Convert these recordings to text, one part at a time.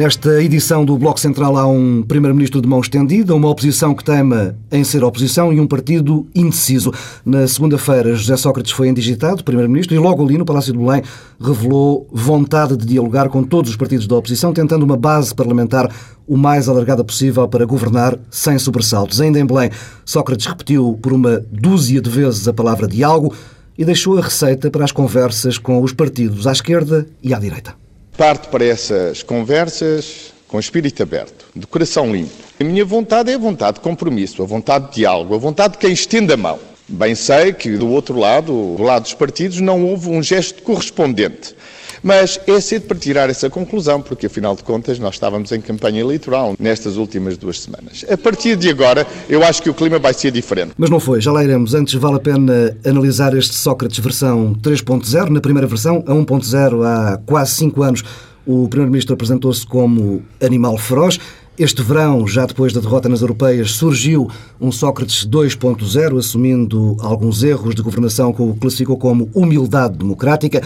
Nesta edição do Bloco Central há um Primeiro-Ministro de mão estendida, uma oposição que teima em ser oposição e um partido indeciso. Na segunda-feira, José Sócrates foi indigitado, Primeiro-Ministro, e logo ali no Palácio de Belém revelou vontade de dialogar com todos os partidos da oposição, tentando uma base parlamentar o mais alargada possível para governar sem sobressaltos. Ainda em Belém, Sócrates repetiu por uma dúzia de vezes a palavra diálogo e deixou a receita para as conversas com os partidos à esquerda e à direita. Parto para essas conversas com espírito aberto, de coração limpo. A minha vontade é a vontade de compromisso, a vontade de diálogo, a vontade de quem estende a mão. Bem sei que do outro lado, do lado dos partidos, não houve um gesto correspondente. Mas é cedo para tirar essa conclusão, porque afinal de contas nós estávamos em campanha eleitoral nestas últimas duas semanas. A partir de agora, eu acho que o clima vai ser diferente. Mas não foi, já lá iremos. Antes vale a pena analisar este Sócrates versão 3.0. Na primeira versão, a 1.0, há quase cinco anos, o Primeiro-Ministro apresentou-se como animal feroz. Este verão, já depois da derrota nas europeias, surgiu um Sócrates 2.0, assumindo alguns erros de governação que o classificou como humildade democrática.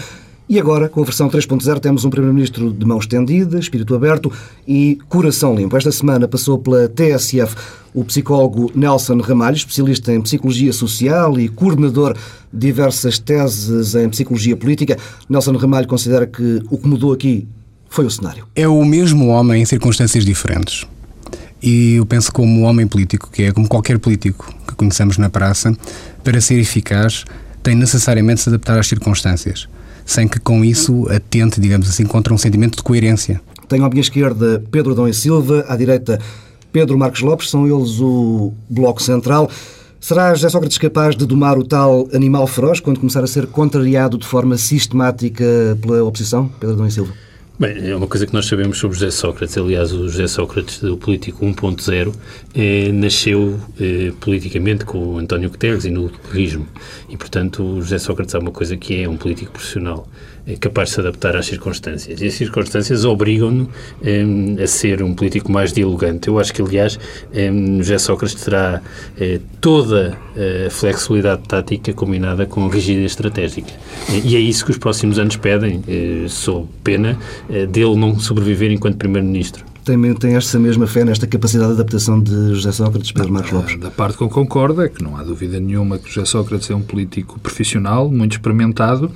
E agora, com a versão 3.0, temos um Primeiro-Ministro de mão estendida, espírito aberto e coração limpo. Esta semana passou pela TSF o psicólogo Nelson Ramalho, especialista em psicologia social e coordenador de diversas teses em psicologia política. Nelson Ramalho considera que o que mudou aqui foi o cenário. É o mesmo homem em circunstâncias diferentes. E eu penso como homem político, que é como qualquer político que conhecemos na praça, para ser eficaz, tem necessariamente de se adaptar às circunstâncias sem que com isso atente, digamos assim, contra um sentimento de coerência. Tenho à minha esquerda Pedro Dom e Silva, à direita Pedro Marcos Lopes, são eles o Bloco Central. Será José Sócrates capaz de domar o tal animal feroz quando começar a ser contrariado de forma sistemática pela oposição? Pedro Dom e Silva. Bem, é uma coisa que nós sabemos sobre José Sócrates. Aliás, o José Sócrates, do Político 1.0, eh, nasceu eh, politicamente com o António Guterres e no terrorismo. E, portanto, o José Sócrates é uma coisa que é um político profissional é capaz de se adaptar às circunstâncias. E as circunstâncias obrigam-no um, a ser um político mais dialogante. Eu acho que, aliás, um, José Sócrates terá uh, toda a flexibilidade tática combinada com rigidez estratégica. E é isso que os próximos anos pedem, uh, sob pena uh, dele não sobreviver enquanto Primeiro-Ministro tem, tem esta mesma fé nesta capacidade de adaptação de José Sócrates, Pedro Marcos Lopes? Da parte que eu concordo é que não há dúvida nenhuma que José Sócrates é um político profissional, muito experimentado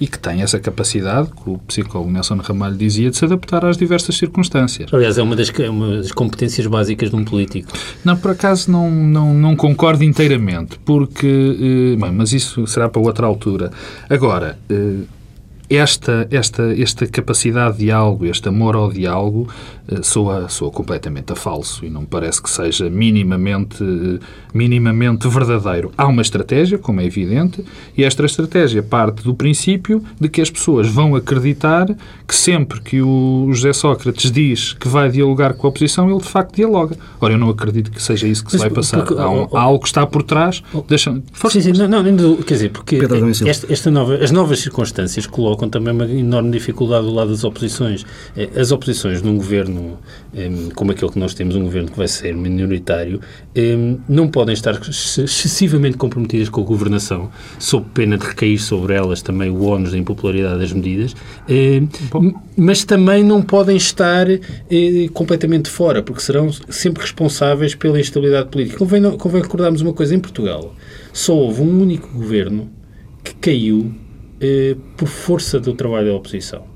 e que tem essa capacidade, que o psicólogo Nelson Ramalho dizia, de se adaptar às diversas circunstâncias. Aliás, é uma das, é uma das competências básicas de um político. Não, por acaso não, não, não concordo inteiramente, porque... Eh, bem, mas isso será para outra altura. Agora... Eh, esta, esta, esta capacidade de diálogo, este amor ao diálogo, eh, soa, soa completamente a falso e não me parece que seja minimamente, minimamente verdadeiro. Há uma estratégia, como é evidente, e esta estratégia parte do princípio de que as pessoas vão acreditar que sempre que o José Sócrates diz que vai dialogar com a oposição, ele de facto dialoga. Ora, eu não acredito que seja isso que se vai passar. Porque, há, um, há, algo que está por trás. Deixa, sim, sim, não, não, quer dizer, porque esta, esta nova, as novas circunstâncias colocam colocam também uma enorme dificuldade do lado das oposições. Eh, as oposições num governo como aquele que nós temos, um governo que vai ser minoritário, não podem estar excessivamente comprometidas com a governação, sob pena de recair sobre elas também o ónus da impopularidade das medidas, mas também não podem estar eh, completamente fora, porque serão sempre responsáveis pela instabilidade política. Convém, convém recordarmos uma coisa, em Portugal só houve um único governo que caiu por força do trabalho da oposição,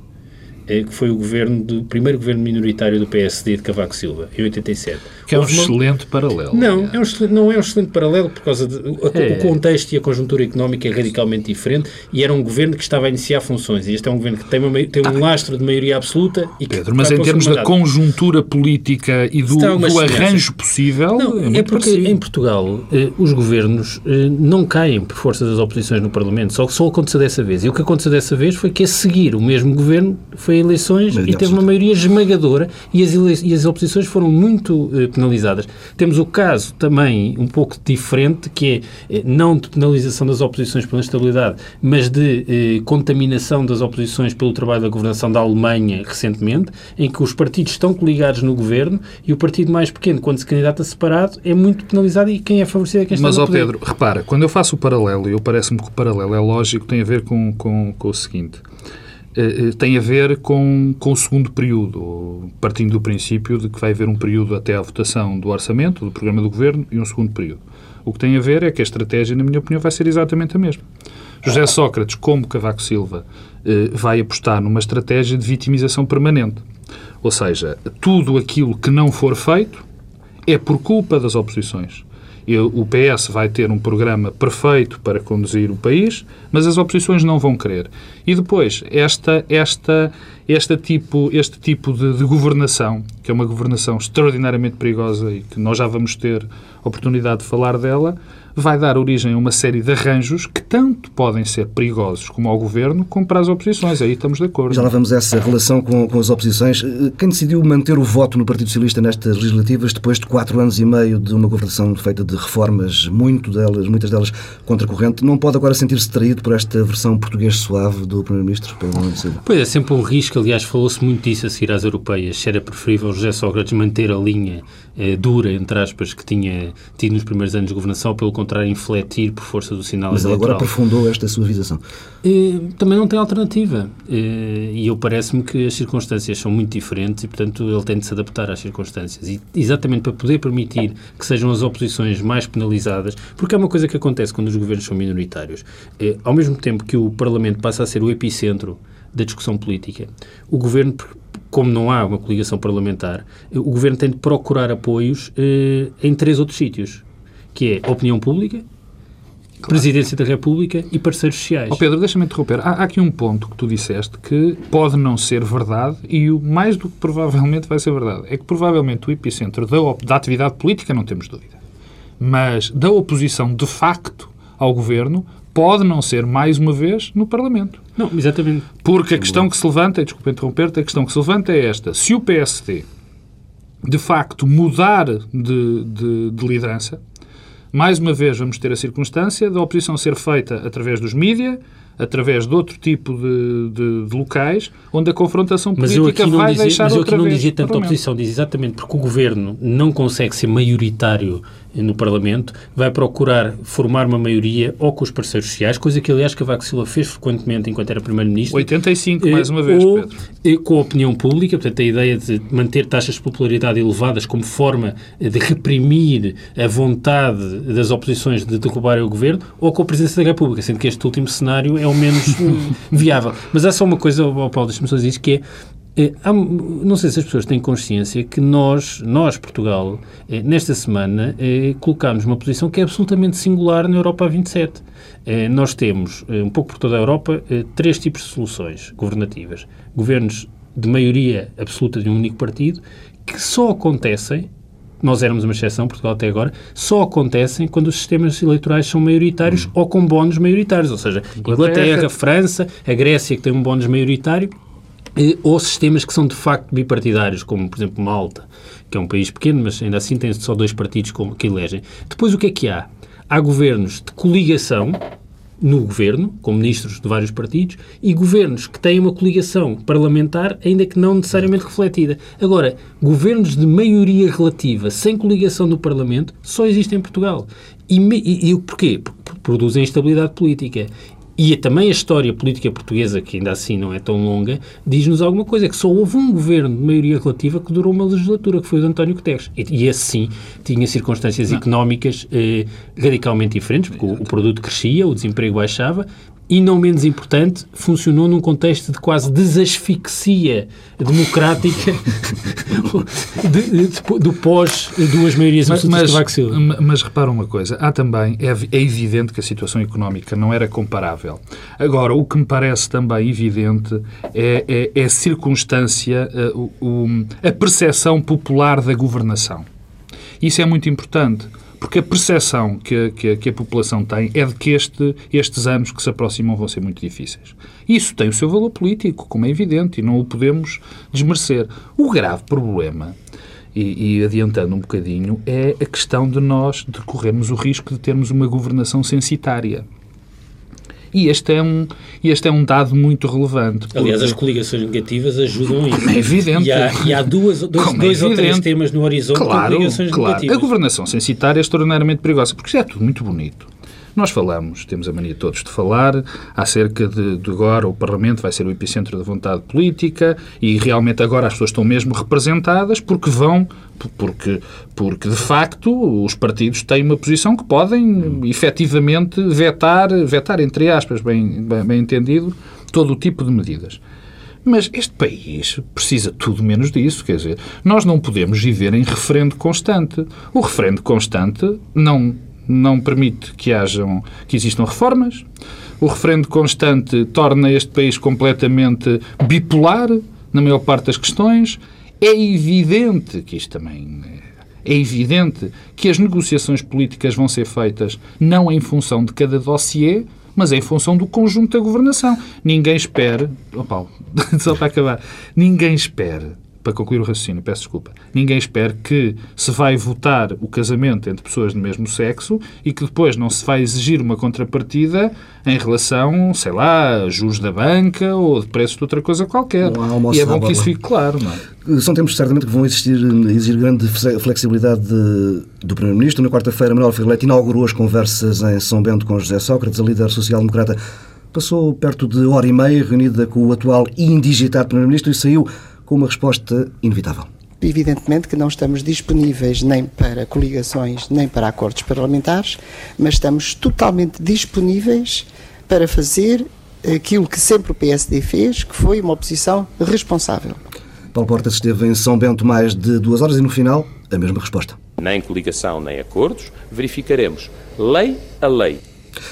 eh, que foi o governo do primeiro governo minoritário do PSD de Cavaco Silva, em 87. Que é um excelente paralelo. Não, é um excelente, não é um excelente paralelo por causa de é. o contexto e a conjuntura económica é radicalmente diferente e era um governo que estava a iniciar funções. E este é um governo que tem, uma, tem um ah, lastro de maioria absoluta e que Pedro, mas em termos da conjuntura política e do, do arranjo possível. Não, é, é porque em Portugal eh, os governos eh, não caem por força das oposições no Parlamento, só que só aconteceu dessa vez. E o que aconteceu dessa vez foi que a seguir o mesmo governo foi a eleições e teve uma maioria esmagadora e as, e as oposições foram muito eh, penalizadas. Temos o caso também um pouco diferente, que é eh, não de penalização das oposições pela estabilidade, mas de eh, contaminação das oposições pelo trabalho da governação da Alemanha recentemente, em que os partidos estão coligados no governo e o partido mais pequeno, quando se candidata separado, é muito penalizado e quem é favorecido é quem está mas, no poder. Mas, Pedro, repara, quando eu faço o paralelo, e eu parece-me que o paralelo é lógico, tem a ver com, com, com o seguinte. Eh, tem a ver com, com o segundo período, partindo do princípio de que vai haver um período até a votação do orçamento, do programa do governo, e um segundo período. O que tem a ver é que a estratégia, na minha opinião, vai ser exatamente a mesma. José Sócrates, como Cavaco Silva, vai apostar numa estratégia de vitimização permanente. Ou seja, tudo aquilo que não for feito é por culpa das oposições. O PS vai ter um programa perfeito para conduzir o país, mas as oposições não vão querer. E depois, esta, esta, este tipo, este tipo de, de governação, que é uma governação extraordinariamente perigosa e que nós já vamos ter oportunidade de falar dela, vai dar origem a uma série de arranjos que tanto podem ser perigosos como ao governo, como para as oposições. Aí estamos de acordo. Já lá vamos a essa relação com, com as oposições. Quem decidiu manter o voto no Partido Socialista nestas legislativas, depois de quatro anos e meio de uma governação feita de reformas, muito delas, muitas delas contra a corrente, não pode agora sentir-se traído por esta versão português suave do Primeiro-Ministro? Pois é, sempre um risco. Aliás, falou-se muito disso a seguir às europeias. Se era preferível José Sócrates manter a linha eh, dura, entre aspas, que tinha tido nos primeiros anos de governação, pelo contrário, infletir por força do sinal Mas eleitoral. ele agora aprofundou esta sua visação. Eh, também não tem alternativa. Eh, e eu parece-me que as circunstâncias são muito diferentes e, portanto, ele tem de se adaptar às circunstâncias. E exatamente para poder permitir que sejam as oposições mais penalizadas, porque é uma coisa que acontece quando os governos são minoritários. Ao mesmo tempo que o Parlamento passa a ser o epicentro da discussão política, o governo como não há uma coligação parlamentar, o Governo tem de procurar apoios eh, em três outros sítios, que é opinião pública, claro. Presidência da República e parceiros sociais. Oh Pedro, deixa-me interromper. Há, há, aqui um ponto que tu disseste que pode não ser verdade e o mais do que provavelmente vai ser verdade. É que provavelmente o epicentro da, da atividade política, não temos dúvida, mas da oposição de facto ao Governo pode não ser, mais uma vez, no Parlamento. Não, exatamente. Porque a questão que se levanta, e desculpa interromper-te, a questão que se levanta é esta. Se o PSD, de facto, mudar de, de, de liderança, mais uma vez vamos ter a circunstância da oposição ser feita através dos mídias, através de outro tipo de, de, de, locais onde a confrontação política vai dizia, deixar Mas eu aqui não dizia tanto a oposição, diz exatamente porque o governo não consegue ser maioritário no Parlamento, vai procurar formar uma maioria ou com os parceiros sociais, coisa que aliás Cavaco Silva fez frequentemente enquanto era Primeiro-Ministro. 85, mais uma vez, ou, Pedro. Eh, com a opinião pública, portanto a ideia de manter taxas de popularidade elevadas como forma de reprimir a vontade das oposições de derrubarem o Governo, ou com a Presidência da República, sendo que este último cenário é o menos viável. Mas há só uma coisa, Paulo, deixa-me só dizer que é é, há, não sei se as pessoas têm consciência que nós, nós Portugal, é, nesta semana, é, colocámos uma posição que é absolutamente singular na Europa 27. nós temos, um pouco por toda a Europa, três tipos de soluções governativas. Governos de maioria absoluta de um único partido, que só acontecem nós éramos uma exceção, Portugal até agora, só acontecem quando os sistemas eleitorais são maioritários hum. ou com bónus maioritários. Ou seja, Inglaterra, França, a Grécia, que tem um bónus maioritário, ou sistemas que são de facto bipartidários, como por exemplo Malta, que é um país pequeno, mas ainda assim tem só dois partidos que elegem. Depois o que é que há? Há governos de coligação no governo, com ministros de vários partidos, e governos que têm uma coligação parlamentar, ainda que não necessariamente refletida. Agora, governos de maioria relativa, sem coligação no Parlamento, só existem em Portugal. E, e, e porquê? Porque produzem instabilidade política. E também a história política portuguesa, que ainda assim não é tão longa, diz-nos alguma coisa, é que só houve um governo de maioria relativa que durou uma legislatura, que foi o de António Guterres. E, e esse sim tinha circunstâncias não. económicas eh, radicalmente diferentes, porque o, o produto crescia, o desemprego baixava, e, não menos importante, funcionou num contexto de quase desasfixia democrática de, de, do pós duas maiorias mas, mas, mas repara uma coisa, há também, é, é, evidente que a situação económica não era comparável. Agora, o que me parece também evidente é, é, é a circunstância, a, eh, a percepção popular da governação. Isso é muito importante porque a percepção que, que, que, a população tem é de que este, estes anos que se aproximam vão ser muito difíceis. Isso tem o seu valor político, como é evidente, e não o podemos desmerecer. O grave problema, e, e adiantando um bocadinho, é a questão de nós de corrermos o risco de termos uma governação censitária. E este é um, este é um dado muito relevante. Porque... Aliás, as coligações negativas ajudam isso. É evidente. E há, e há duas, dois, é dois ou três temas no horizonte claro, com coligações claro. negativas. A governação censitária é extraordinariamente perigosa, porque já é tudo muito bonito. Nós falamos, temos a mania todos de falar, acerca de, de agora o Parlamento vai ser o epicentro da vontade política e realmente agora as pessoas estão mesmo representadas porque vão, porque, porque de facto os partidos têm uma posição que podem efetivamente vetar, vetar entre aspas, bem, bem, bem entendido, todo o tipo de medidas. Mas este país precisa tudo menos disso. Quer dizer, nós não podemos viver em referendo constante. O referendo constante não, não permite que, hajam, que existam reformas. O referendo constante torna este país completamente bipolar na maior parte das questões. É evidente que isto também é evidente que as negociações políticas vão ser feitas não em função de cada dossiê, mas é em função do conjunto da governação. Ninguém espera. Paulo, só para acabar. Ninguém espera para concluir o raciocínio, peço desculpa, ninguém espera que se vai votar o casamento entre pessoas do mesmo sexo e que depois não se vai exigir uma contrapartida em relação, sei lá, a juros da banca ou de preços de outra coisa qualquer. E é bom que isso fique claro, não é? São tempos certamente que vão existir, exigir grande flexibilidade de, do Primeiro-Ministro. Na quarta-feira, Manuel Filete inaugurou as conversas em São Bento com José Sócrates, a líder social-democrata. Passou perto de hora e meia reunida com o atual indigitado Primeiro-Ministro e saiu uma resposta inevitável. Evidentemente que não estamos disponíveis nem para coligações nem para acordos parlamentares, mas estamos totalmente disponíveis para fazer aquilo que sempre o PSD fez, que foi uma oposição responsável. Paulo Portas esteve em São Bento mais de duas horas e no final a mesma resposta. Nem coligação nem acordos, verificaremos lei a lei.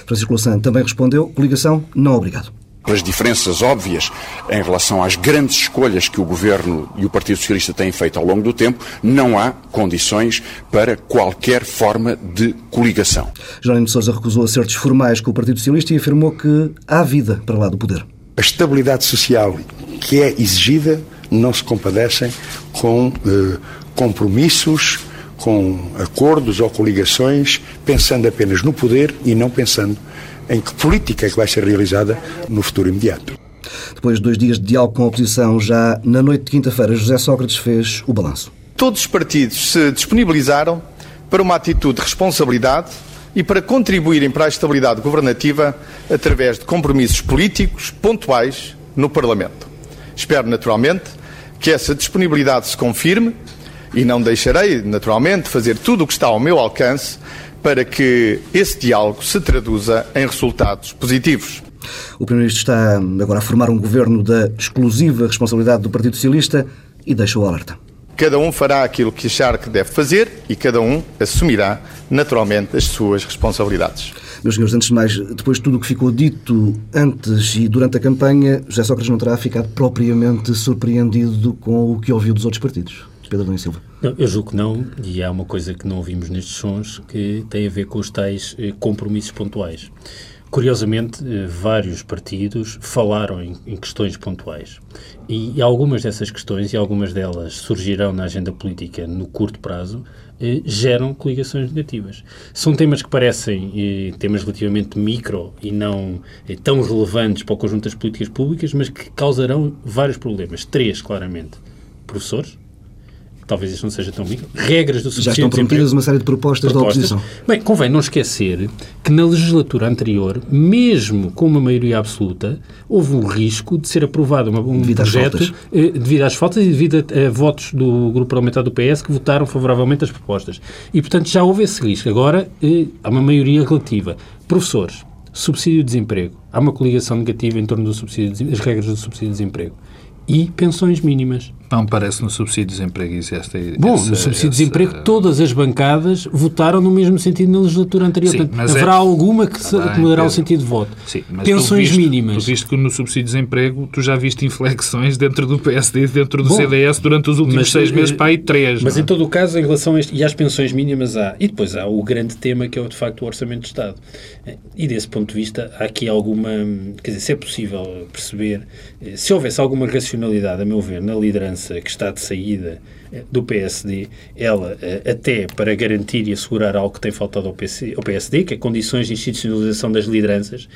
Francisco Louçã também respondeu, coligação não obrigado pelas diferenças óbvias em relação às grandes escolhas que o Governo e o Partido Socialista têm feito ao longo do tempo, não há condições para qualquer forma de coligação. Jerónimo de Sousa recusou acertos formais com o Partido Socialista e afirmou que há vida para lá do poder. A estabilidade social que é exigida não se compadecem com eh, compromissos, com acordos ou coligações, pensando apenas no poder e não pensando em que política é que vai ser realizada no futuro imediato. Depois de dois dias de diálogo com a oposição, já na noite de quinta-feira, José Sócrates fez o balanço. Todos os partidos se disponibilizaram para uma atitude de responsabilidade e para contribuírem para a estabilidade governativa através de compromissos políticos pontuais no Parlamento. Espero, naturalmente, que essa disponibilidade se confirme e não deixarei, naturalmente, fazer tudo o que está ao meu alcance para que esse diálogo se traduza em resultados positivos. O Primeiro-Ministro está agora a formar um governo da exclusiva responsabilidade do Partido Socialista e deixa o alerta. Cada um fará aquilo que achar que deve fazer e cada um assumirá naturalmente as suas responsabilidades. Meus senhores, antes de mais, depois de tudo o que ficou dito antes e durante a campanha, José Sócrates não terá ficado propriamente surpreendido com o que ouviu dos outros partidos. Pedro Domingos Silva. Não, eu julgo que não, e há uma coisa que não ouvimos nestes sons que tem a ver com os tais eh, compromissos pontuais. Curiosamente, eh, vários partidos falaram em, questões pontuais. E algumas dessas questões, e algumas delas surgirão na agenda política no curto prazo, eh, geram coligações negativas. São temas que parecem temas relativamente micro e não tão relevantes para o conjunto das políticas públicas, mas que causarão vários problemas. Três, claramente. Professores, talvez isso não seja tão micro, regras do Já estão prometidas uma série de propostas, propostas, da oposição. Bem, convém não esquecer que na legislatura anterior, mesmo com uma maioria absoluta, houve um risco de ser aprovado uma, um devido projeto às eh, devido às faltas e devido a, a, votos do grupo parlamentar do PS que votaram favoravelmente as propostas. E, portanto, já houve esse risco. Agora, eh, há uma maioria relativa. Professores, subsídio de desemprego. Há uma coligação negativa em torno do subsídio das regras do subsídio de desemprego. E pensões mínimas. Não parece no subsídio de desemprego isso esta Bom, essa, no subsídio de desemprego todas as bancadas votaram no mesmo sentido na legislatura anterior. Sim, Portanto, haverá é... alguma que, se, que mudará o sentido de voto. Sim, Pensões tu viste, mínimas. Tu viste que no subsídio de desemprego tu já viste inflexões dentro do PSD e dentro do Bom, CDS durante os últimos mas, seis meses eh, para aí três. Mas não? É? em todo o caso, em relação a este, e às pensões mínimas há. E depois há o grande tema que é de facto o Orçamento de Estado. E desse ponto de vista há aqui alguma, quer dizer, se é possível perceber, eh, se houvesse alguma racionalidade, a meu ver, na liderança que está de saída eh, do PSD, ela eh, até para garantir e assegurar algo que tem faltado ao, ao PSD, que é condições de institucionalização das lideranças,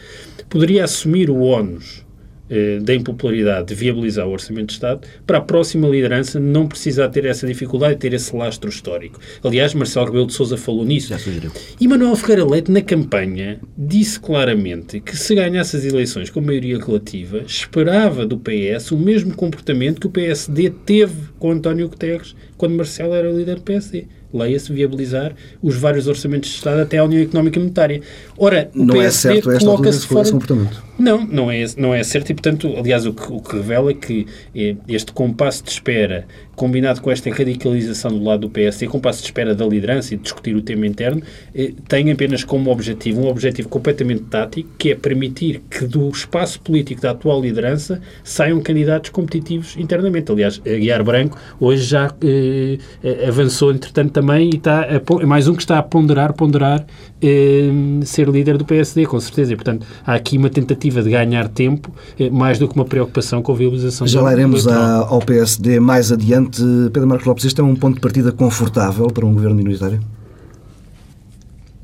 poderia assumir o ónus eh, da impopularidade de viabilizar o Orçamento de Estado, para a próxima liderança não precisar ter essa dificuldade ter esse lastro histórico. Aliás, Marcelo Rebelo de Sousa falou nisso. Já sugeriu. E Manuel Ferreira Leite, na campanha, disse claramente que se ganhasse as eleições com maioria relativa, esperava do PS o mesmo comportamento que o PSD teve com António Guterres quando Marcelo era líder do PSD leia-se, viabilizar os vários orçamentos de Estado até à União Económica e Monetária. Ora, o não PSD é certo coloca-se fora... comportamento. Não, não é, não é certo e, portanto, aliás, o que, o que revela é que eh, este compasso de espera combinado com esta radicalização do lado do PSD, com passo de espera da liderança e de discutir o tema interno, eh, tem apenas como objetivo um objetivo completamente tático, que é permitir que do espaço político da atual liderança saiam candidatos competitivos internamente. Aliás, Guiar Branco hoje já eh, eh, avançou, entretanto, também e está a, mais um que está a ponderar, ponderar eh, ser líder do PSD, com certeza. E, portanto, há aqui uma tentativa de ganhar tempo, eh, mais do que uma preocupação com a viabilização Já lá iremos ao PSD mais adiante Pedro Marcos Lopes, este é um ponto de partida confortável para um governo minoritário?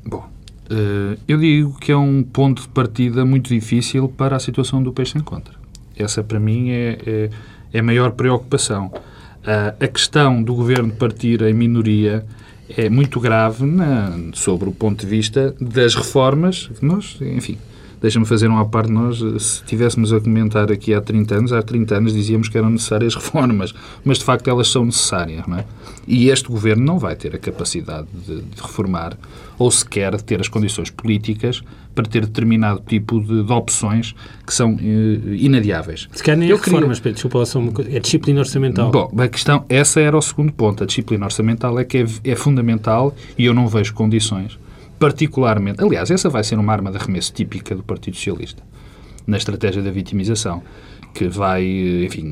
Bom, eh, eu digo que é um ponto de partida muito difícil para a situação do peixe em contra. Essa, para mim, é, é, é a maior preocupação. A questão do governo partir em minoria é muito grave na, sobre o ponto de vista das reformas. Nós, enfim, Deixa-me fazer uma parte. Nós, se tivéssemos a comentar aqui há 30 anos, há 30 anos dizíamos que eram necessárias reformas, mas de facto elas são necessárias, não é? E este governo não vai ter a capacidade de, de reformar ou sequer ter as condições políticas para ter determinado tipo de, de opções que são uh, inadiáveis. Se calhar nem é reformas, queria... desculpa, é disciplina orçamental. Bom, a questão, essa era o segundo ponto. A disciplina orçamental é que é, é fundamental e eu não vejo condições particularmente. Aliás, essa vai ser uma arma de arremesso típica do Partido Socialista, na estratégia da vitimização, que vai, enfim,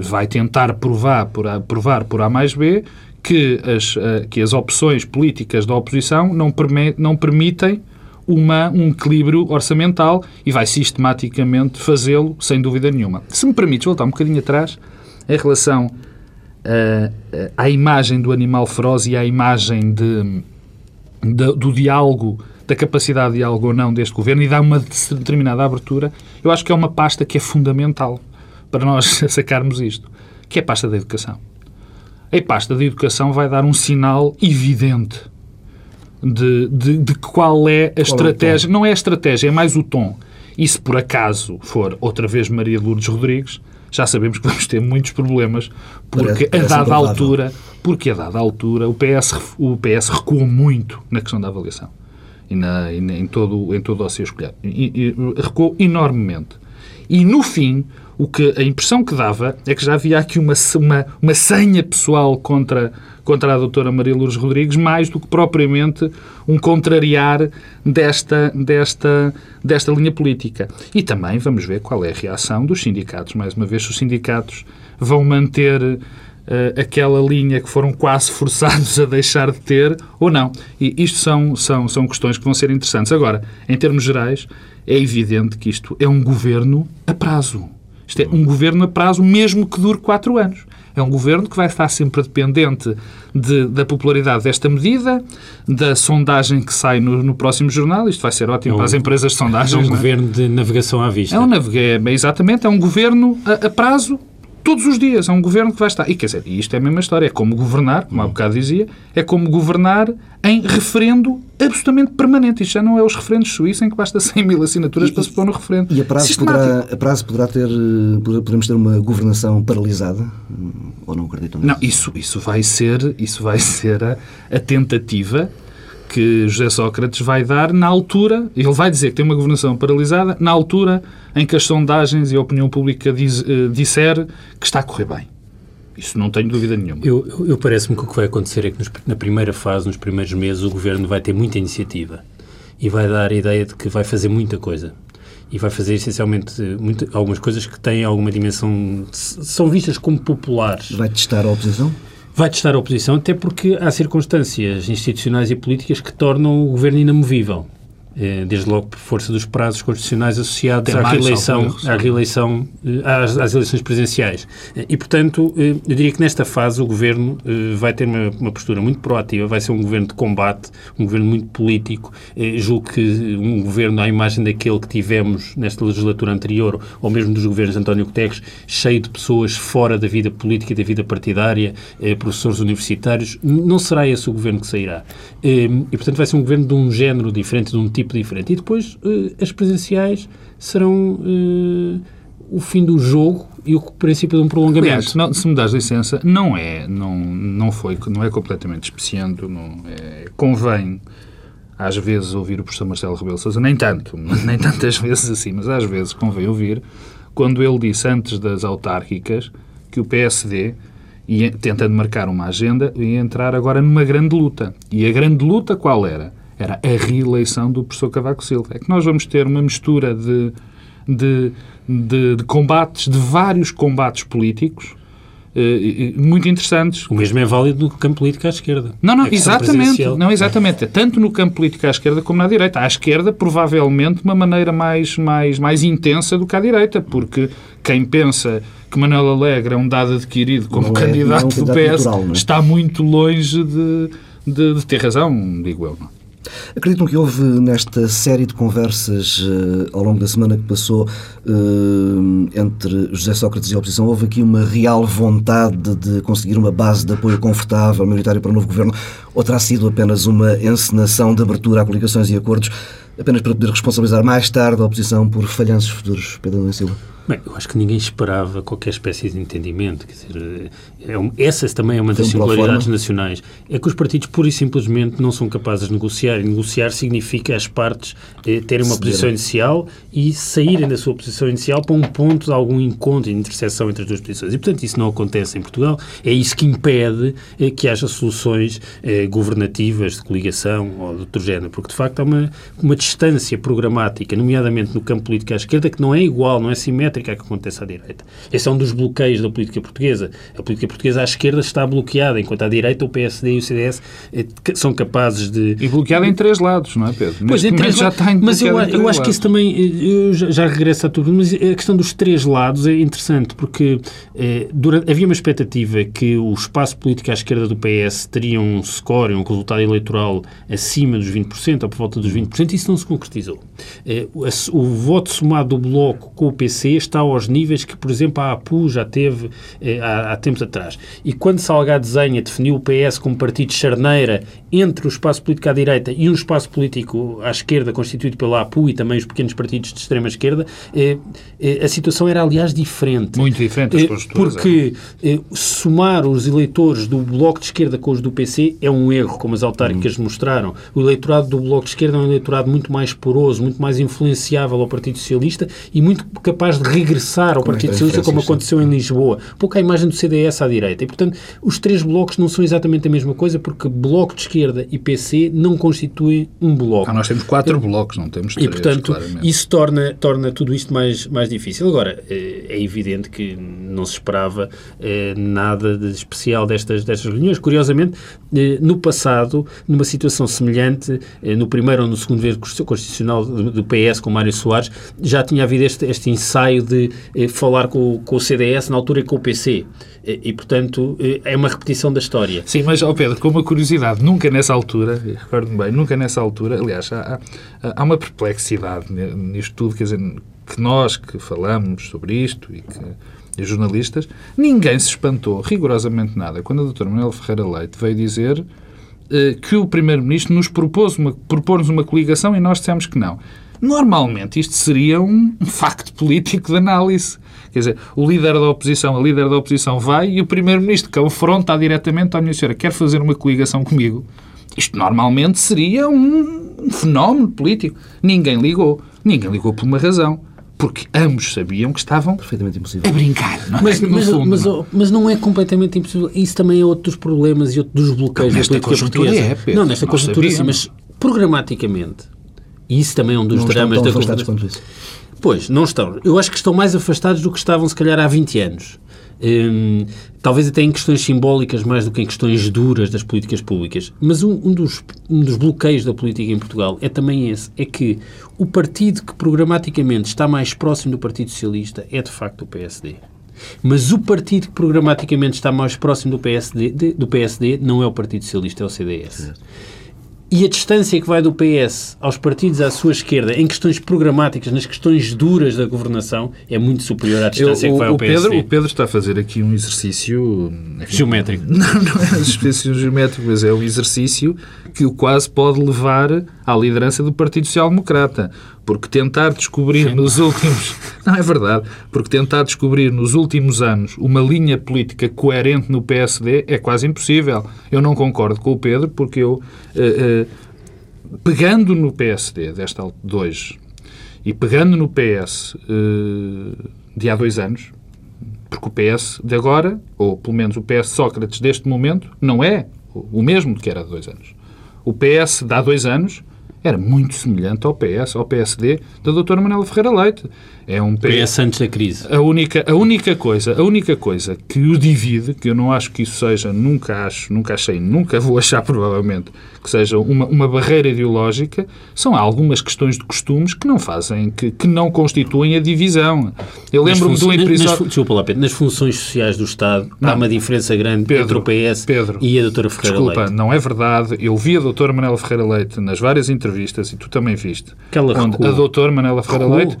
vai tentar provar por A, provar por A mais B que as, eh, que as opções políticas da oposição não, perme, não permitem uma, um equilíbrio orçamental e vai sistematicamente fazê-lo, sem dúvida nenhuma. Se me permites voltar um bocadinho atrás, em relação uh, à imagem do animal feroz e à imagem de, da, do diálogo, da capacidade de diálogo ou não deste governo e dá uma determinada abertura, eu acho que é uma pasta que é fundamental para nós sacarmos isto, que é a pasta da educação. A pasta da educação vai dar um sinal evidente de, de, de qual é a qual estratégia. É não é a estratégia, é mais o tom. E se por acaso for outra vez Maria Lourdes Rodrigues, já sabemos que vamos ter muitos problemas, porque parece, parece a dada altura porque a dada altura o PS, o PS recuou muito na questão da avaliação e, na, e em, todo, em todo o seu escolher. E, e, recuou enormemente. E no fim, o que, a impressão que dava é que já havia aqui uma, uma, uma senha pessoal contra, contra a doutora Maria Lourdes Rodrigues, mais do que propriamente um contrariar desta, desta, desta linha política. E também vamos ver qual é a reação dos sindicatos. Mais uma vez, os sindicatos vão manter uh, aquela linha que foram quase forçados a deixar de ter ou não. E isto são, são, são questões que vão ser interessantes. Agora, em termos gerais, é evidente que isto é um governo a prazo. Isto é um governo a prazo, mesmo que dure quatro anos. É um governo que vai estar sempre dependente de, da popularidade desta medida, da sondagem que sai no, no próximo jornal. Isto vai ser ótimo é um, para as empresas de sondagem. É um é? governo de navegação à vista. É um é, exatamente, é um governo a, a prazo todos os dias. É um governo que vai estar. E quer dizer, isto é a mesma história. É como governar, como há bocado dizia, é como governar em referendo absolutamente permanente. Isto já não é os referendos suíços em que basta 100 mil assinaturas e, para se pôr no referendo. E a prazo, poderá, a prazo poderá ter. Podemos ter uma governação paralisada? Ou não acreditam nisso? Não, isso, isso vai ser, isso vai ser a, a tentativa que José Sócrates vai dar na altura, ele vai dizer que tem uma governação paralisada, na altura em que as sondagens e a opinião pública diz, uh, disser que está a correr bem. Isso não tenho dúvida nenhuma. Eu, eu, eu parece-me que o que vai acontecer é que nos, na primeira fase, nos primeiros meses, o governo vai ter muita iniciativa e vai dar a ideia de que vai fazer muita coisa. E vai fazer essencialmente muito, algumas coisas que têm alguma dimensão. são vistas como populares. Vai testar a oposição? Vai testar a oposição, até porque há circunstâncias institucionais e políticas que tornam o governo inamovível. Eh, desde logo por força dos prazos constitucionais associados à reeleição, à reeleição eh, às, às, eleições presidenciais. Eh, e, portanto, eu diria que nesta fase o Governo vai ter uma, uma, postura muito proativa, vai ser um Governo de combate, um Governo muito político. Julgo que um Governo à imagem daquele que tivemos nesta legislatura anterior, ou mesmo dos governos de António Guterres, cheio de pessoas fora da vida política e da vida partidária, professores universitários, não será esse o Governo que sairá. E, portanto, vai ser um Governo de um género diferente, de um tipo tipo diferente. E depois uh, as presenciais serão uh, o fim do jogo e o princípio de um prolongamento. Aliás, não, se me das licença, não é, não, não foi, não é completamente especiando, não é, convém às vezes ouvir o professor Marcelo Rebelo Sousa, nem tanto, nem tantas vezes assim, mas às vezes convém ouvir, quando ele disse antes das autárquicas que o PSD ia, tentando marcar uma agenda, ia entrar agora numa grande luta. E a grande luta qual era? Era a reeleição do professor Cavaco Silva. É que nós vamos ter uma mistura de, de, de, de combates, de vários combates políticos, Uh, muito interessantes. O mesmo é válido no campo político à esquerda. Não, não, exatamente. Não, exatamente. Tanto no campo político à esquerda como na direita. À esquerda, provavelmente, de uma maneira mais, mais, mais intensa do que à direita, porque quem pensa que Manuel Alegre é um dado adquirido como não candidato, é, é um do PS natural, é? está muito longe de, de, de, ter razão, digo eu. Não? Acreditam que houve nesta série de conversas uh, ao longo da semana que passou uh, entre José Sócrates e a oposição, houve aqui uma real vontade de conseguir uma base de apoio confortável, maioritário para o novo governo, ou terá sido apenas uma encenação de abertura a coligações e acordos, apenas para poder responsabilizar mais tarde a oposição por falhanços futuros? Pedro Silva. Bem, eu acho que ninguém esperava qualquer espécie de entendimento. Quer dizer, é um, essa também é uma das singularidades nacionais. É que os partidos, pura e simplesmente, não são capazes de negociar. E negociar significa as partes eh, terem uma posição inicial e saírem da sua posição inicial para um ponto de algum encontro e interseção entre as duas posições. E, portanto, isso não acontece em Portugal. É isso que impede eh, que haja soluções eh, governativas de coligação ou de outro género. Porque, de facto, há uma, uma distância programática, nomeadamente no campo político à esquerda, que não é igual, não é simétrica simétrica que acontece à direita. Esse é um dos bloqueios da política portuguesa. A política portuguesa à esquerda está bloqueada, enquanto à direita o PSD e o CDS eh, são capazes de... E bloqueada em três lados, não é, Pedro? Pois, em três já está Mas eu, eu acho que isso também... Eh, eu já, já regresso a tudo, mas a questão dos três lados é interessante, porque eh, durante, havia uma expectativa que o espaço político à esquerda do PS teria um score, um resultado eleitoral acima dos 20%, ou por volta dos 20%, e isso não se concretizou. Eh, o, o voto somado do Bloco com o PC está aos níveis que, por exemplo, a APU já teve eh, há, há, tempos atrás. E quando Salgado Desenha definiu o PS como partido de charneira entre o espaço político à direita e um espaço político à esquerda constituído pela APU e também os pequenos partidos de extrema-esquerda, eh, eh, a situação era, aliás, diferente. Muito diferente as eh, Porque é. somar os eleitores do Bloco de Esquerda com os do PC é um erro, como as autárquicas hum. mostraram. O eleitorado do Bloco de Esquerda é um eleitorado muito mais poroso, muito mais influenciável ao Partido Socialista e muito capaz de regressar ao Partido Socialista, como aconteceu em Lisboa. Pouco a imagem do CDS à direita. E, portanto, os três blocos não são exatamente a mesma coisa, porque Bloco de Esquerda e PC não constituem um bloco. Ah, nós temos quatro blocos, não temos três, E, portanto, claramente. isso torna, torna tudo isto mais, mais difícil. Agora, eh, é evidente que não se esperava eh, nada de especial destas, destas reuniões. Curiosamente, eh, no passado, numa situação semelhante, no primeiro ou no segundo governo constitucional do PS, com Mário Soares, já tinha havido este, este ensaio de eh, falar com, com o CDS na altura e com o PC. E, e, portanto, eh, é uma repetição da história. Sim, mas, oh Pedro, com uma curiosidade, nunca nessa altura, recordo-me bem, nunca nessa altura, aliás, há, há, uma perplexidade nisto tudo, quer dizer, que nós que falamos sobre isto e que e jornalistas, ninguém se espantou rigorosamente nada quando a doutora Manuel Ferreira Leite veio dizer eh, que o Primeiro-Ministro nos propôs uma, propôs uma coligação e nós dissemos que não. Normalmente isto seria um facto político de análise. Quer dizer, o líder da oposição, a líder da oposição vai e o primeiro-ministro confronta diretamente à minha senhora, quer fazer uma coligação comigo? Isto normalmente seria um fenómeno político. Ninguém ligou. Ninguém ligou por uma razão porque ambos sabiam que estavam perfeitamente impossível a brincar. Não é? mas, é? mas, fundo, mas, não. mas, não é completamente impossível. Isso também é outro dos problemas e outro dos bloqueios da política portuguesa. É, Pedro, não, nesta conjuntura sim, mas programaticamente e isso também é um dos não dramas da afastados quanto isso. Pois, não estão. Eu acho que estão mais afastados do que estavam, se calhar, há 20 anos. um, talvez até em questões simbólicas mais do que em questões duras das políticas públicas. Mas um, um, dos, um dos bloqueios da política em Portugal é também esse, é que o partido que programaticamente está mais próximo do Partido Socialista é de facto o PSD. Mas o partido que programaticamente está mais próximo do PSD, do PSD não é o Partido Socialista, é o CDS. Certo. E a distância que vai do PS aos partidos à sua esquerda em questões programáticas, nas questões duras da governação, é muito superior à distância Eu, o, que vai ao PSD. Pedro, o Pedro está a fazer aqui um exercício... Enfim, geométrico. Não, não é um exercício geométrico, mas é um exercício que o quase pode levar à liderança do Partido Social Democrata. Porque tentar descobrir Sim. nos últimos. Não é verdade. Porque tentar descobrir nos últimos anos uma linha política coerente no PSD é quase impossível. Eu não concordo com o Pedro, porque eu, uh, uh, pegando no PSD desta de hoje e pegando no PS uh, eh, de há dois anos, porque o PS de agora, ou pelo menos o PS Sócrates deste momento, não é o mesmo que era há dois anos. O PS de há dois anos era muito semelhante ao PS, ao PSD da doutora Manuela Ferreira Leite. É um PS antes da crise. A única, a única coisa, a única coisa que o divide, que eu não acho que isso seja, nunca acho, nunca achei, nunca vou achar provavelmente que seja uma, uma barreira ideológica, são algumas questões de costumes que não fazem, que, que não constituem a divisão. Eu lembro-me de um episódio... Desculpa lá, Pedro, nas funções sociais do Estado não, há uma diferença grande Pedro, entre o PS Pedro, e a doutora Ferreira desculpa, Leite. não é verdade. Eu vi a doutora Manuela Ferreira Leite nas várias entrevistas, e tu também viste, que ela onde a doutora Manuela Ferreira. Leite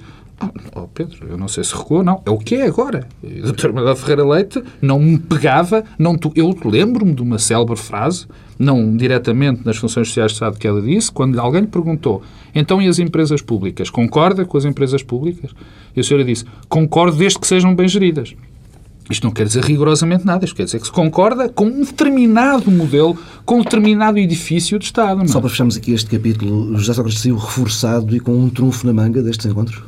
Oh, Pedro, eu não sei se recuou, não. É o que é agora. O Dr. Manuel Ferreira Leite não me pegava, não tu, eu lembro-me de uma célebre frase, não diretamente nas funções sociais de Estado que ela disse, quando alguém lhe perguntou, então e as empresas públicas? Concorda com as empresas públicas? E a senhora disse, concordo desde que sejam bem geridas. Isto não quer dizer rigorosamente nada, isto quer dizer que se concorda com um determinado modelo, com um determinado edifício de Estado. É? Só para fecharmos aqui este capítulo, José Sócrates saiu reforçado e com um trunfo na manga destes encontros?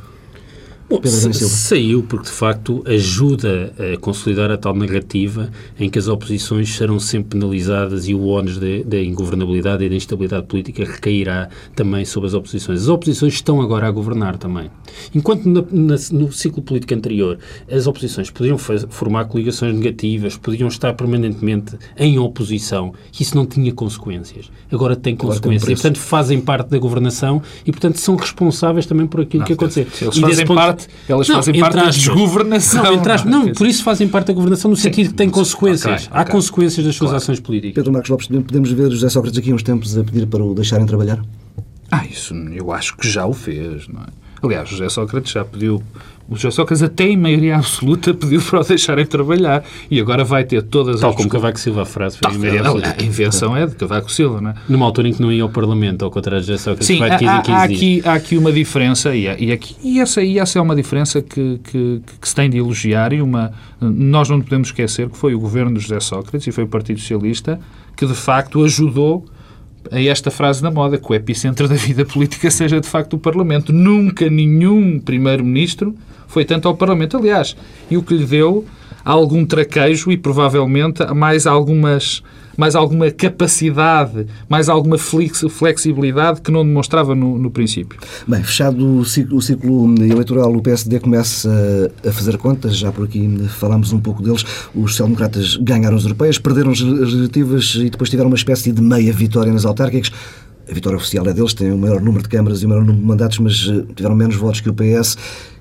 Bom, saiu porque, de facto, ajuda a consolidar a tal narrativa em que as oposições serão sempre penalizadas e o ónus da ingovernabilidade e da instabilidade política recairá também sobre as oposições. As oposições estão agora a governar também. Enquanto na, na, no ciclo político anterior as oposições podiam formar coligações negativas, podiam estar permanentemente em oposição, isso não tinha consequências. Agora tem consequências. e, portanto, fazem parte da governação e, portanto, são responsáveis também por aquilo não, que acontecer. Eles e fazem ponto, parte, elas não, fazem parte da desgovernação. Não, aspas, não, por isso fazem parte da governação no sentido Sim, que tem consequências. Okay, Há okay. consequências das suas claro. ações políticas. Pedro Marcos Lopes, podemos ver José Sócrates aqui uns tempos a pedir para o deixarem trabalhar? Ah, isso eu acho que já o fez, não é? Aliás, José Sócrates já pediu. O José Sócrates, até em maioria absoluta, pediu para o deixarem trabalhar. E agora vai ter todas Tal as. Tal como Cavaco Silva, a frase foi Tal, a, a invenção é de Cavaco Silva, não é? Numa altura em que não ia ao Parlamento, ao contrário de José Sócrates, Sim, vai de 15 há, em 15 há aqui, há aqui uma diferença, e, e, aqui, e, essa, e essa é uma diferença que, que, que se tem de elogiar. E uma, nós não podemos esquecer que foi o governo de José Sócrates e foi o Partido Socialista que, de facto, ajudou a esta frase na moda, que o epicentro da vida política seja de facto o Parlamento. Nunca nenhum Primeiro-Ministro foi tanto ao Parlamento. Aliás, e o que lhe deu algum traquejo e provavelmente mais algumas mais alguma capacidade, mais alguma flexibilidade que não demonstrava no, no princípio. Bem, fechado o ciclo, o ciclo, eleitoral, o PSD começa a fazer contas, já por aqui falámos um pouco deles. Os social-democratas ganharam as europeias, perderam as legislativas e depois tiveram uma espécie de meia vitória nas autárquicas. A vitória oficial é deles, têm o maior número de câmaras e o maior número de mandatos, mas eh, tiveram menos votos que o PS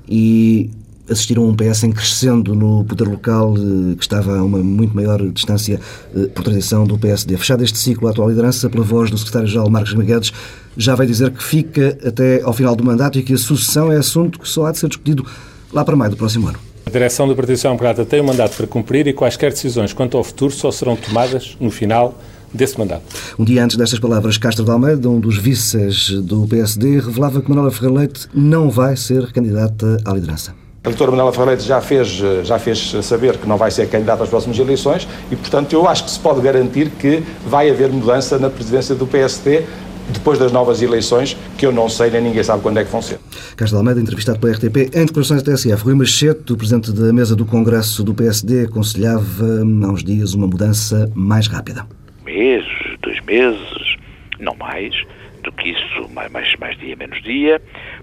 e assistiram a um PS em crescendo no poder local, eh, que estava a uma muito maior distância, eh, por tradição, do PSD. Fechado este ciclo, a atual liderança, pela voz do secretário-geral Marcos Maguedes, já vai dizer que fica até ao final do mandato e que a sucessão é assunto que só há de ser discutido lá para maio do próximo ano. A direção do Partido Social Democrata tem um mandato para cumprir e quaisquer decisões quanto ao futuro só serão tomadas no final desse mandato. Um dia antes destas palavras, Castro de Almeida, um dos vices do PSD, revelava que Manuela Ferreira Leite não vai ser candidata à liderança. A doutora Manuela Ferreira já fez, já fez saber que não vai ser candidata às próximas eleições e, portanto, eu acho que se pode garantir que vai haver mudança na presidência do PSD depois das novas eleições, que eu não sei nem ninguém sabe quando é que vão ser. Castro Almeida, entrevistado pela RTP, em declarações da TSF, Rui Machete, o presidente da mesa do Congresso do PSD, aconselhava há uns dias uma mudança mais rápida. Mês, dois meses, não mais, do que isso, mais, mais, mais dia, menos dia,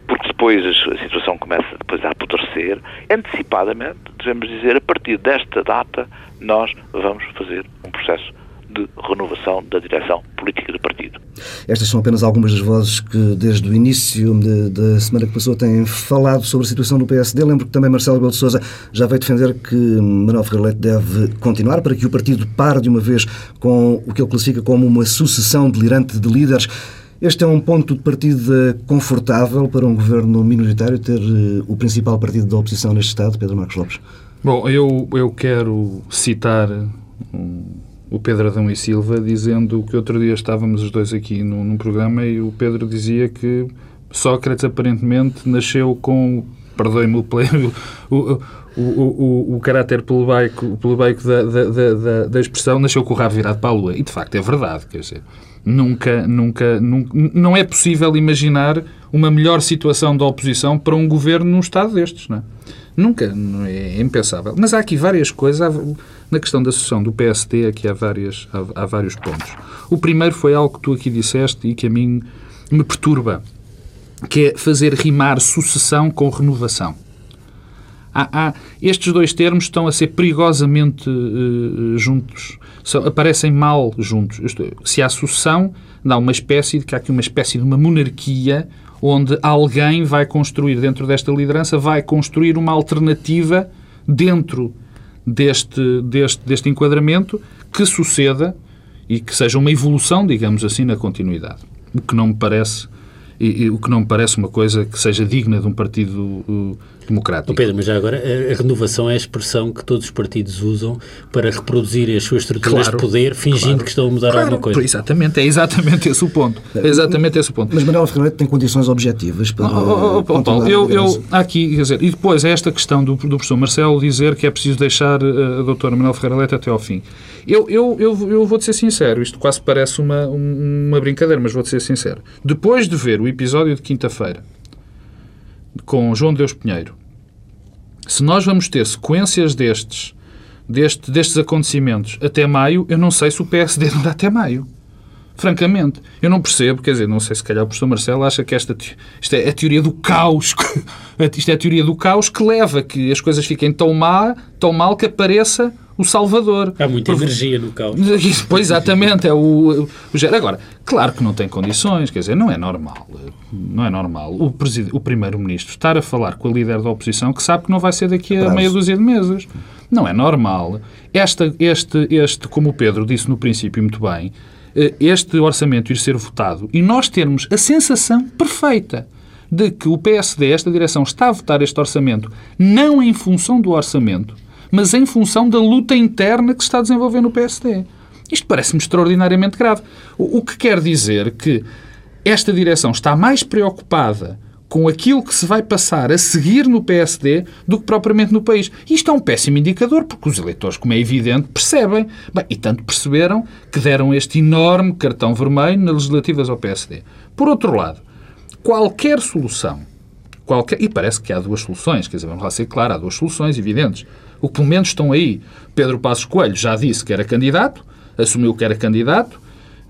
porque depois a situação começa depois a apodrecer. Antecipadamente, devemos dizer, a partir desta data, nós vamos fazer um processo de renovação da direção política do partido. Estas são apenas algumas das vozes que, desde o início da semana que passou, têm falado sobre a situação do PSD. Lembro que também Marcelo Rebelo de já veio defender que Manuel Ferreira Leite deve continuar para que o partido pare de uma vez com o que ele classifica como uma sucessão delirante de líderes. Este é um ponto de partida confortável para um governo minoritário ter eh, o principal partido da oposição neste Estado, Pedro Marcos Lopes? Bom, eu, eu quero citar um o Pedro Adão e Silva, dizendo que outro dia estávamos os dois aqui num, num programa e o Pedro dizia que Sócrates aparentemente nasceu com, perdoe-me o, o, o, o, o caráter plebeico, plebeico da, da, da, da, expressão, nasceu com o rabo virado para a lua. E de facto é verdade, quer dizer, nunca, nunca, nunca não é possível imaginar uma melhor situação da oposição para um governo num estado destes, não é? Nunca, é, é impensável. Mas há aqui várias coisas. Na questão da sucessão do PSD, aqui há, várias, há, há vários pontos. O primeiro foi algo que tu aqui disseste e que a mim me perturba, que é fazer rimar sucessão com renovação. Há, há, estes dois termos estão a ser perigosamente uh, juntos. São, aparecem mal juntos. É, se há sucessão, dá uma espécie de que há aqui uma espécie de uma monarquia onde alguém vai construir dentro desta liderança, vai construir uma alternativa dentro deste, deste, deste enquadramento que suceda e que seja uma evolução, digamos assim, na continuidade. O que não me parece e, e, o que não me parece uma coisa que seja digna de um partido uh, democrático. Oh Pedro, mas já agora, a, a, renovação é a expressão que todos os partidos usam para reproduzir as suas estruturas claro, de poder, fingindo claro, que estão a mudar claro, alguma coisa. Exatamente, é exatamente esse o ponto. É exatamente esse o ponto. Mas Manuel Ferreira tem condições objetivas para. Oh, oh, oh, Paulo, eu, eu, aqui, quer dizer, e depois esta questão do, do professor Marcelo dizer que é preciso deixar uh, a doutora Manuel Ferreira Leite até ao fim. Eu, eu, eu, eu vou-te ser sincero, isto quase parece uma, uma brincadeira, mas vou-te ser sincero. Depois de ver o episódio de quinta-feira com João Deus Pinheiro, se nós vamos ter sequências destes, deste, destes acontecimentos até maio, eu não sei se o PSD dura até maio. Francamente, eu não percebo, quer dizer, não sei se calhar o professor Marcelo acha que esta, isto é a teoria do caos, isto é a teoria do caos que leva a que as coisas fiquem tão, má, tão mal que apareça o Salvador. Há muita Por... energia no caos. Pois, exatamente, é o, o, Agora, claro que não tem condições, quer dizer, não é normal, não é normal o, o Primeiro-Ministro estar a falar com a líder da oposição que sabe que não vai ser daqui a meia dúzia de meses. Não é normal. Esta, este, este, como o Pedro disse no princípio muito bem, este orçamento ir ser votado e nós termos a sensação perfeita de que o PSD, esta direção, está a votar este orçamento não em função do orçamento, mas em função da luta interna que se está a desenvolver no PSD. Isto parece-me extraordinariamente grave. O que quer dizer que esta direção está mais preocupada com aquilo que se vai passar a seguir no PSD do que propriamente no país. Isto é um péssimo indicador, porque os eleitores, como é evidente, percebem. Bem, e tanto perceberam que deram este enorme cartão vermelho nas legislativas ao PSD. Por outro lado, qualquer solução, qualquer, e parece que há duas soluções, quer dizer, vamos lá ser claro, há duas soluções evidentes o que pelo menos estão aí. Pedro Passos Coelho já disse que era candidato, assumiu que era candidato.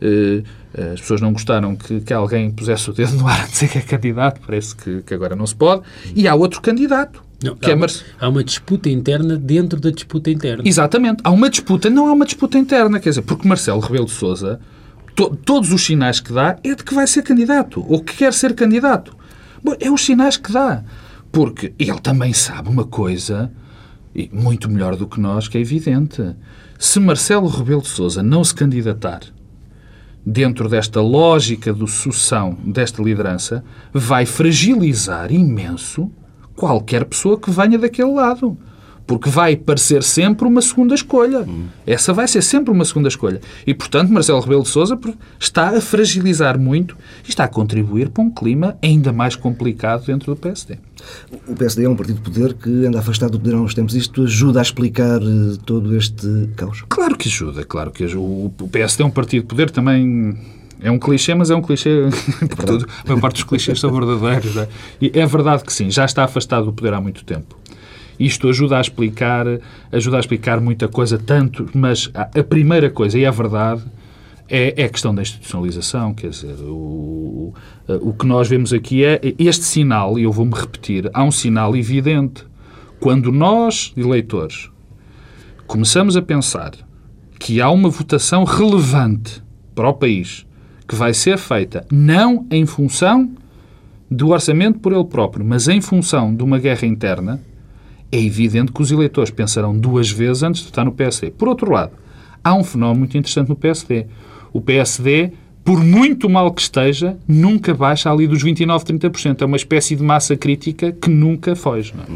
Eh, as pessoas não gostaram que, que alguém pusesse o dedo no ar a dizer que é candidato, parece que, que agora não se pode. E há outro candidato. Não, há, é uma, há, uma, disputa interna dentro da disputa interna. Exatamente. Há uma disputa, não há uma disputa interna, quer dizer, porque Marcelo Rebelo de Sousa, to, todos os sinais que dá é de que vai ser candidato, ou que quer ser candidato. Bom, é os sinais que dá. Porque ele também sabe uma coisa e muito melhor do que nós, que é evidente. Se Marcelo Rebelo de Sousa não se candidatar dentro desta lógica de sucessão desta liderança, vai fragilizar imenso qualquer pessoa que venha daquele lado porque vai parecer sempre uma segunda escolha. Essa vai ser sempre uma segunda escolha. E, portanto, Marcelo Rebelo de Sousa está a fragilizar muito e está a contribuir para um clima ainda mais complicado dentro do PSD. O PSD é um partido de poder que anda afastado do poder há uns tempos. Isto ajuda a explicar eh, todo este caos? Claro que ajuda, claro que ajuda. O PSD é um partido de poder também... É um clichê, mas é um clichê por tudo. A maior parte dos clichês são verdadeiros. É? E é verdade que sim, já está afastado do poder há muito tempo. Isto ajuda a explicar, ajuda a explicar muita coisa, tanto, mas a primeira coisa, e é verdade, é, é a questão da institucionalização, quer dizer, o, o que nós vemos aqui é este sinal, e eu vou-me repetir, há um sinal evidente. Quando nós, eleitores, começamos a pensar que há uma votação relevante para o país que vai ser feita não em função do orçamento por ele próprio, mas em função de uma guerra interna, é evidente que os eleitores pensarão duas vezes antes de votar no PSD. Por outro lado, há um fenómeno muito interessante no PSD. O PSD, por muito mal que esteja, nunca baixa ali dos 29, 30%. É uma espécie de massa crítica que nunca foge. É?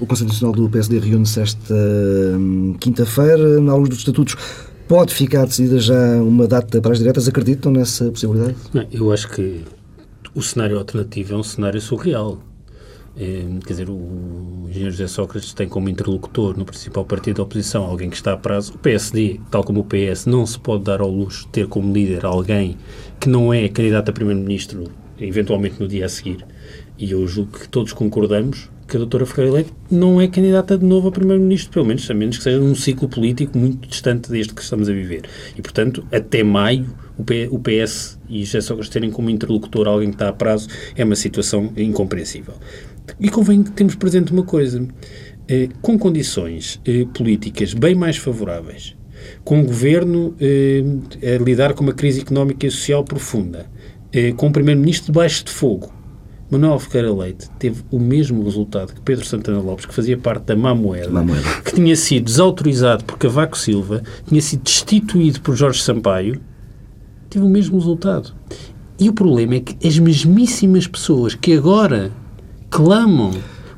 O Conselho Nacional do PSD reúne-se esta hum, quinta-feira, na luz dos estatutos. Pode ficar decidida já uma data para as diretas? Acreditam nessa possibilidade? Não, eu acho que o cenário alternativo é um cenário surreal. É, quer dizer, o engenheiro José Sócrates tem como interlocutor no principal partido da oposição alguém que está a prazo. O PSD, tal como o PS, não se pode dar ao luxo de ter como líder alguém que não é candidato a primeiro-ministro, eventualmente no dia a seguir. E eu julgo que todos concordamos que a doutora Ferreira Leite não é candidata de novo a Primeiro-Ministro, pelo menos, a menos que seja num ciclo político muito distante deste que estamos a viver. E, portanto, até maio, o PS e José Sócrates terem como interlocutor alguém que está a prazo é uma situação incompreensível. E convém que temos presente uma coisa, eh, com condições eh, políticas bem mais favoráveis, com o governo eh, a lidar com uma crise económica e social profunda, eh, com o primeiro-ministro debaixo de fogo, Manuel Ferreira Leite teve o mesmo resultado que Pedro Santana Lopes, que fazia parte da má moeda, má moeda. que tinha sido desautorizado por Cavaco Silva, tinha sido destituído por Jorge Sampaio, teve o mesmo resultado. E o problema é que as mesmíssimas pessoas que agora clamam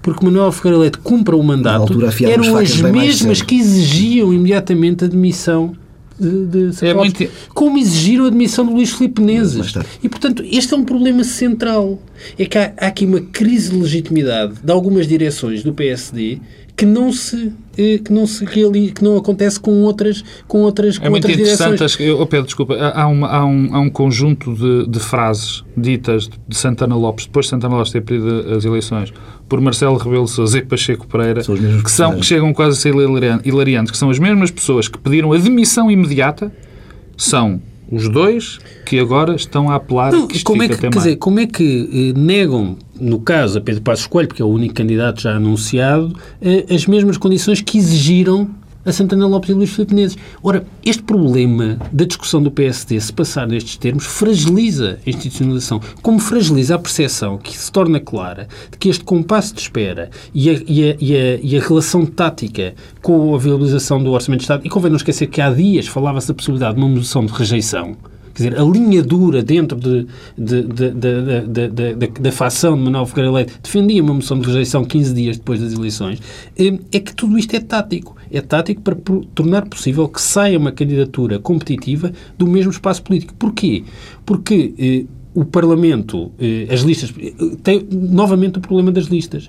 porque Manuel Ferreira Leite cumpra o mandato eram as mesmas que exigiam imediatamente a demissão de, de é muito... como exigiram a admissão de Luís Filipe Menezes. E, portanto, este é um problema central. É que há, há aqui uma crise de legitimidade de algumas direções do PSD que não se eh, que não se realiza, que não acontece com outras com outras com é muito outras interessante direções. oh Pedro desculpa há, uma, há, um, há um conjunto de, de frases ditas de Santana Lopes depois de Santana Lopes ter perdido as eleições por Marcelo Rebelo Sousa e Pacheco Pereira são que são que chegam quase a ser hilariantes que são as mesmas pessoas que pediram a demissão imediata são os dois que agora estão a apelar não, que como é que, quer dizer, como é que eh, negam, no caso a Pedro Passos Coelho, porque é o único candidato já anunciado, eh, as mesmas condições que exigiram a Santana Lopes e Luís Filipe Menezes. Ora, este problema da discussão do PSD, se passar nestes termos, fragiliza a institucionalização, como fragiliza a percepção que se torna clara de que este compasso de espera e a, e a, e a, e a relação tática com a viabilização do Orçamento de Estado, e convém não esquecer que há dias falava-se da possibilidade de uma moção de rejeição, Quer dizer, a linha dura dentro de, de, de, de da facção de Manuel Ferreira Leite defendia uma moção de rejeição 15 dias depois das eleições, eh, é que tudo isto é tático. É tático para tornar possível que saia uma candidatura competitiva do mesmo espaço político. Porquê? Porque eh, o Parlamento, eh, as listas, tem novamente o problema das listas.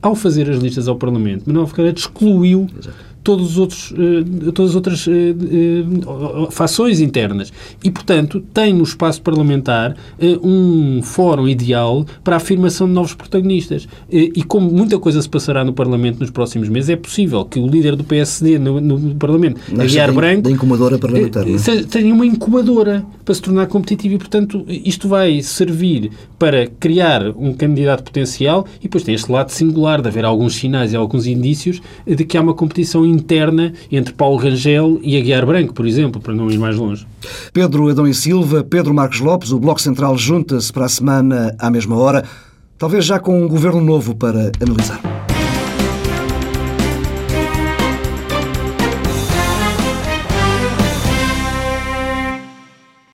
Ao fazer as listas ao Parlamento, Manuel Ferreira excluiu Exato todos os outros, uh, todas as outras uh, uh, fações internas. E, portanto, tem no espaço parlamentar um fórum ideal para a afirmação de novos protagonistas. e como muita coisa se passará no Parlamento nos próximos meses, é possível que o líder do PSD no, no Parlamento, Aguiar Branco, da incubadora parlamentar, é? tenha uma incubadora para se tornar competitivo e, portanto, isto vai servir para criar um candidato potencial e depois tem este lado singular de haver alguns sinais e alguns indícios de que há uma competição interna entre Paulo Rangel e Aguiar Branco, por exemplo, para não ir mais longe. Pedro Adão e Silva, Pedro Marcos Lopes, o Bloco Central junta-se para a semana à mesma hora, talvez já com um governo novo para analisar.